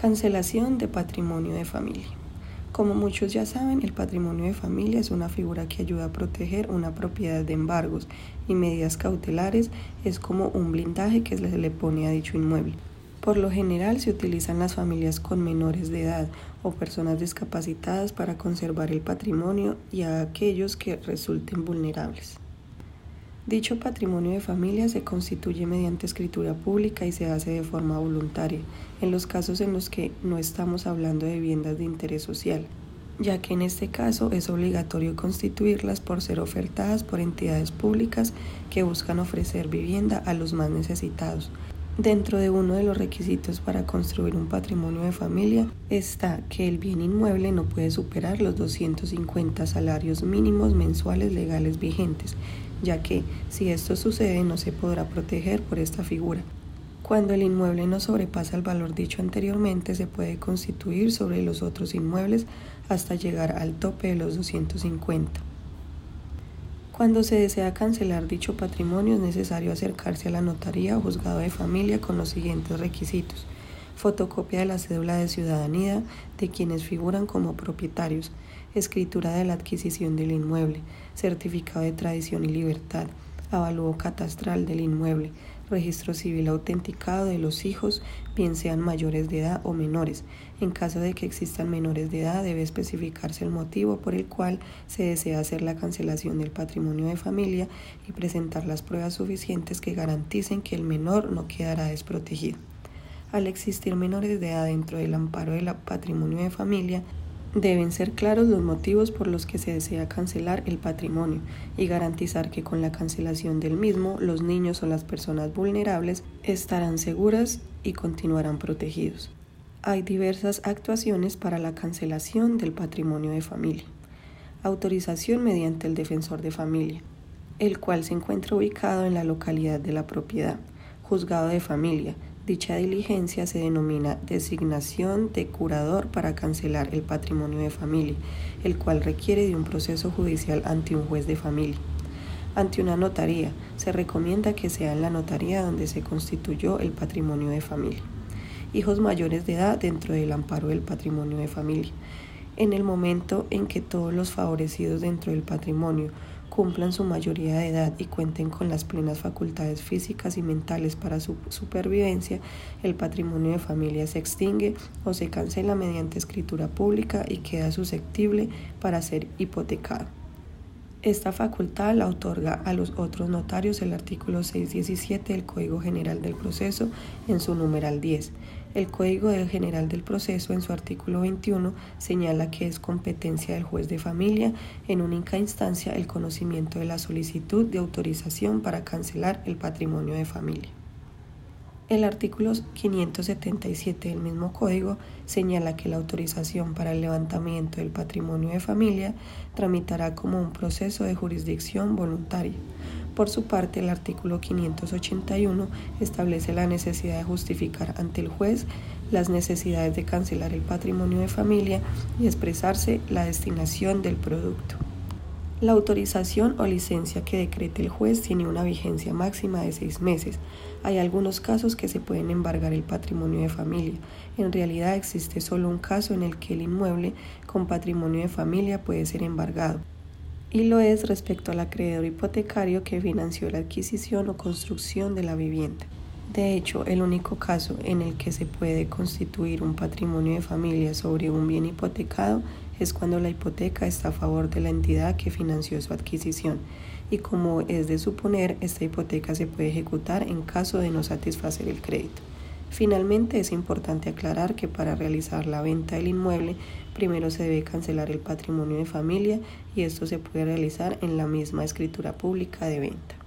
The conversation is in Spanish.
Cancelación de patrimonio de familia. Como muchos ya saben, el patrimonio de familia es una figura que ayuda a proteger una propiedad de embargos y medidas cautelares, es como un blindaje que se le pone a dicho inmueble. Por lo general se utilizan las familias con menores de edad o personas discapacitadas para conservar el patrimonio y a aquellos que resulten vulnerables. Dicho patrimonio de familia se constituye mediante escritura pública y se hace de forma voluntaria, en los casos en los que no estamos hablando de viviendas de interés social, ya que en este caso es obligatorio constituirlas por ser ofertadas por entidades públicas que buscan ofrecer vivienda a los más necesitados. Dentro de uno de los requisitos para construir un patrimonio de familia está que el bien inmueble no puede superar los 250 salarios mínimos mensuales legales vigentes ya que si esto sucede no se podrá proteger por esta figura. Cuando el inmueble no sobrepasa el valor dicho anteriormente, se puede constituir sobre los otros inmuebles hasta llegar al tope de los 250. Cuando se desea cancelar dicho patrimonio es necesario acercarse a la notaría o juzgado de familia con los siguientes requisitos. Fotocopia de la cédula de ciudadanía de quienes figuran como propietarios, escritura de la adquisición del inmueble, certificado de tradición y libertad, avalúo catastral del inmueble, registro civil autenticado de los hijos, bien sean mayores de edad o menores. En caso de que existan menores de edad, debe especificarse el motivo por el cual se desea hacer la cancelación del patrimonio de familia y presentar las pruebas suficientes que garanticen que el menor no quedará desprotegido. Al existir menores de edad dentro del amparo del patrimonio de familia, Deben ser claros los motivos por los que se desea cancelar el patrimonio y garantizar que con la cancelación del mismo los niños o las personas vulnerables estarán seguras y continuarán protegidos. Hay diversas actuaciones para la cancelación del patrimonio de familia. Autorización mediante el defensor de familia, el cual se encuentra ubicado en la localidad de la propiedad. Juzgado de familia, Dicha diligencia se denomina designación de curador para cancelar el patrimonio de familia, el cual requiere de un proceso judicial ante un juez de familia. Ante una notaría, se recomienda que sea en la notaría donde se constituyó el patrimonio de familia. Hijos mayores de edad dentro del amparo del patrimonio de familia. En el momento en que todos los favorecidos dentro del patrimonio cumplan su mayoría de edad y cuenten con las plenas facultades físicas y mentales para su supervivencia, el patrimonio de familia se extingue o se cancela mediante escritura pública y queda susceptible para ser hipotecado. Esta facultad la otorga a los otros notarios el artículo 617 del Código General del Proceso en su numeral 10. El Código General del Proceso en su artículo 21 señala que es competencia del juez de familia en única instancia el conocimiento de la solicitud de autorización para cancelar el patrimonio de familia. El artículo 577 del mismo código señala que la autorización para el levantamiento del patrimonio de familia tramitará como un proceso de jurisdicción voluntaria. Por su parte, el artículo 581 establece la necesidad de justificar ante el juez las necesidades de cancelar el patrimonio de familia y expresarse la destinación del producto. La autorización o licencia que decrete el juez tiene una vigencia máxima de seis meses. Hay algunos casos que se pueden embargar el patrimonio de familia. En realidad existe solo un caso en el que el inmueble con patrimonio de familia puede ser embargado. Y lo es respecto al acreedor hipotecario que financió la adquisición o construcción de la vivienda. De hecho, el único caso en el que se puede constituir un patrimonio de familia sobre un bien hipotecado es cuando la hipoteca está a favor de la entidad que financió su adquisición y como es de suponer, esta hipoteca se puede ejecutar en caso de no satisfacer el crédito. Finalmente, es importante aclarar que para realizar la venta del inmueble, primero se debe cancelar el patrimonio de familia y esto se puede realizar en la misma escritura pública de venta.